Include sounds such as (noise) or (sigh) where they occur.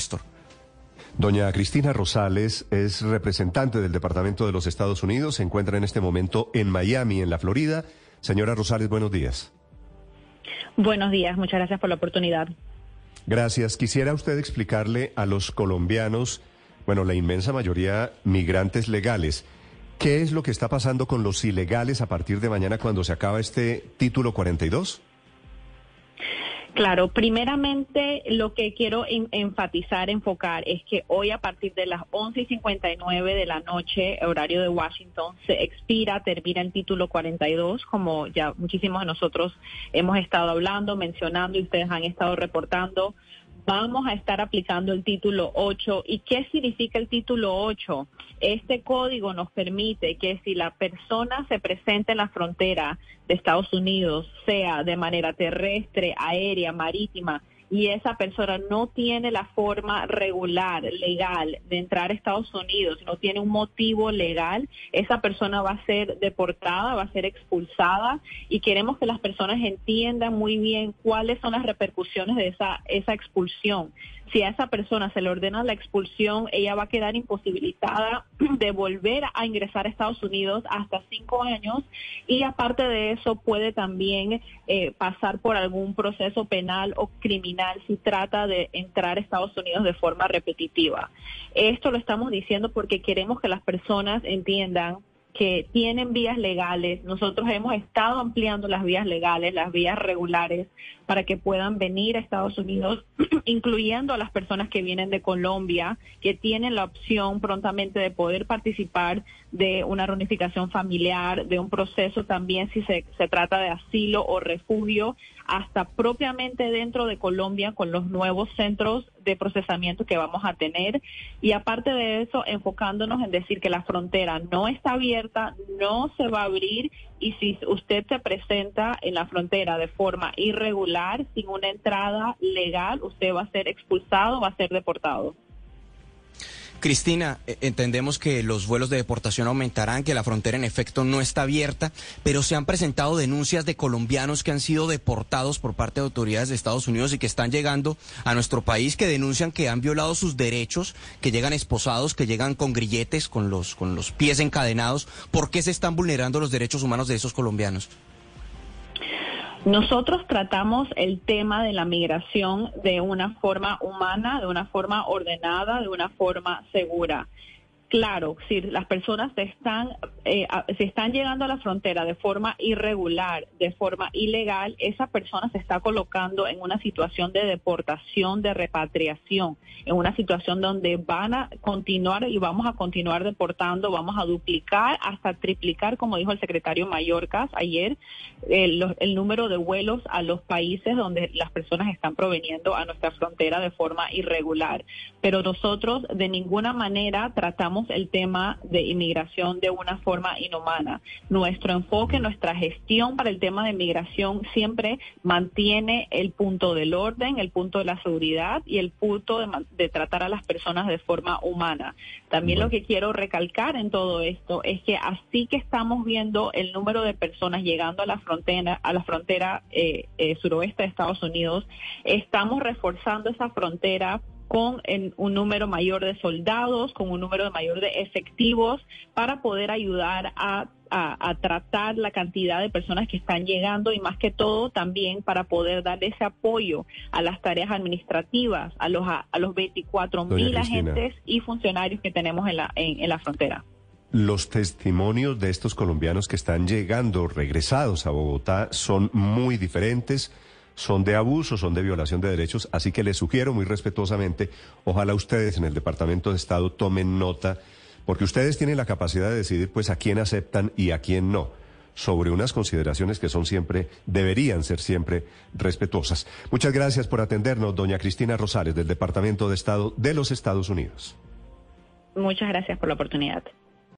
Néstor. Doña Cristina Rosales es representante del Departamento de los Estados Unidos, se encuentra en este momento en Miami, en la Florida. Señora Rosales, buenos días. Buenos días, muchas gracias por la oportunidad. Gracias. Quisiera usted explicarle a los colombianos, bueno, la inmensa mayoría migrantes legales, ¿qué es lo que está pasando con los ilegales a partir de mañana cuando se acaba este título 42? Claro, primeramente lo que quiero enfatizar, enfocar, es que hoy a partir de las 11 y 59 de la noche, horario de Washington, se expira, termina el título 42, como ya muchísimos de nosotros hemos estado hablando, mencionando y ustedes han estado reportando vamos a estar aplicando el título 8. ¿Y qué significa el título 8? Este código nos permite que si la persona se presenta en la frontera de Estados Unidos, sea de manera terrestre, aérea, marítima, y esa persona no tiene la forma regular, legal, de entrar a Estados Unidos, no tiene un motivo legal, esa persona va a ser deportada, va a ser expulsada y queremos que las personas entiendan muy bien cuáles son las repercusiones de esa, esa expulsión si a esa persona se le ordena la expulsión, ella va a quedar imposibilitada (clears throat) de volver a ingresar a Estados Unidos hasta cinco años y aparte de eso puede también eh, pasar por algún proceso penal o criminal si trata de entrar a Estados Unidos de forma repetitiva. Esto lo estamos diciendo porque queremos que las personas entiendan que tienen vías legales. Nosotros hemos estado ampliando las vías legales, las vías regulares, para que puedan venir a Estados Unidos, (clears throat) incluyendo a las personas que vienen de Colombia, que tienen la opción prontamente de poder participar de una reunificación familiar, de un proceso también si se, se trata de asilo o refugio, hasta propiamente dentro de Colombia con los nuevos centros de procesamiento que vamos a tener. Y aparte de eso, enfocándonos en decir que la frontera no está abierta, no se va a abrir y si usted se presenta en la frontera de forma irregular, sin una entrada legal, usted va a ser expulsado, va a ser deportado. Cristina, eh, entendemos que los vuelos de deportación aumentarán, que la frontera en efecto no está abierta, pero se han presentado denuncias de colombianos que han sido deportados por parte de autoridades de Estados Unidos y que están llegando a nuestro país, que denuncian que han violado sus derechos, que llegan esposados, que llegan con grilletes, con los, con los pies encadenados. ¿Por qué se están vulnerando los derechos humanos de esos colombianos? Nosotros tratamos el tema de la migración de una forma humana, de una forma ordenada, de una forma segura. Claro, si las personas están, eh, se están llegando a la frontera de forma irregular, de forma ilegal, esa persona se está colocando en una situación de deportación, de repatriación, en una situación donde van a continuar y vamos a continuar deportando, vamos a duplicar hasta triplicar, como dijo el secretario Mallorcas ayer, el, el número de vuelos a los países donde las personas están proveniendo a nuestra frontera de forma irregular. Pero nosotros de ninguna manera tratamos el tema de inmigración de una forma inhumana. Nuestro enfoque, nuestra gestión para el tema de inmigración siempre mantiene el punto del orden, el punto de la seguridad y el punto de, tratar a las personas de forma humana. También lo que quiero recalcar en todo esto es que así que estamos viendo el número de personas llegando a la frontera, a la frontera eh, eh, suroeste de Estados Unidos, estamos reforzando esa frontera con un número mayor de soldados, con un número mayor de efectivos para poder ayudar a, tratar la cantidad de personas que están llegando y más que todo también para poder dar ese apoyo a las tareas administrativas, a los, a, los 24 mil agentes y funcionarios que tenemos en la, en la frontera. Los testimonios de estos colombianos que están llegando, regresados a Bogotá, son muy diferentes son de abuso, son de violación de derechos, así que les sugiero muy respetuosamente, ojalá ustedes en el Departamento de Estado tomen nota, porque ustedes tienen la capacidad de decidir pues a quién aceptan y a quién no sobre unas consideraciones que son siempre, deberían ser siempre respetuosas. Muchas gracias por atendernos, doña Cristina Rosales, del Departamento de Estado de los Estados Unidos. Muchas gracias por la oportunidad.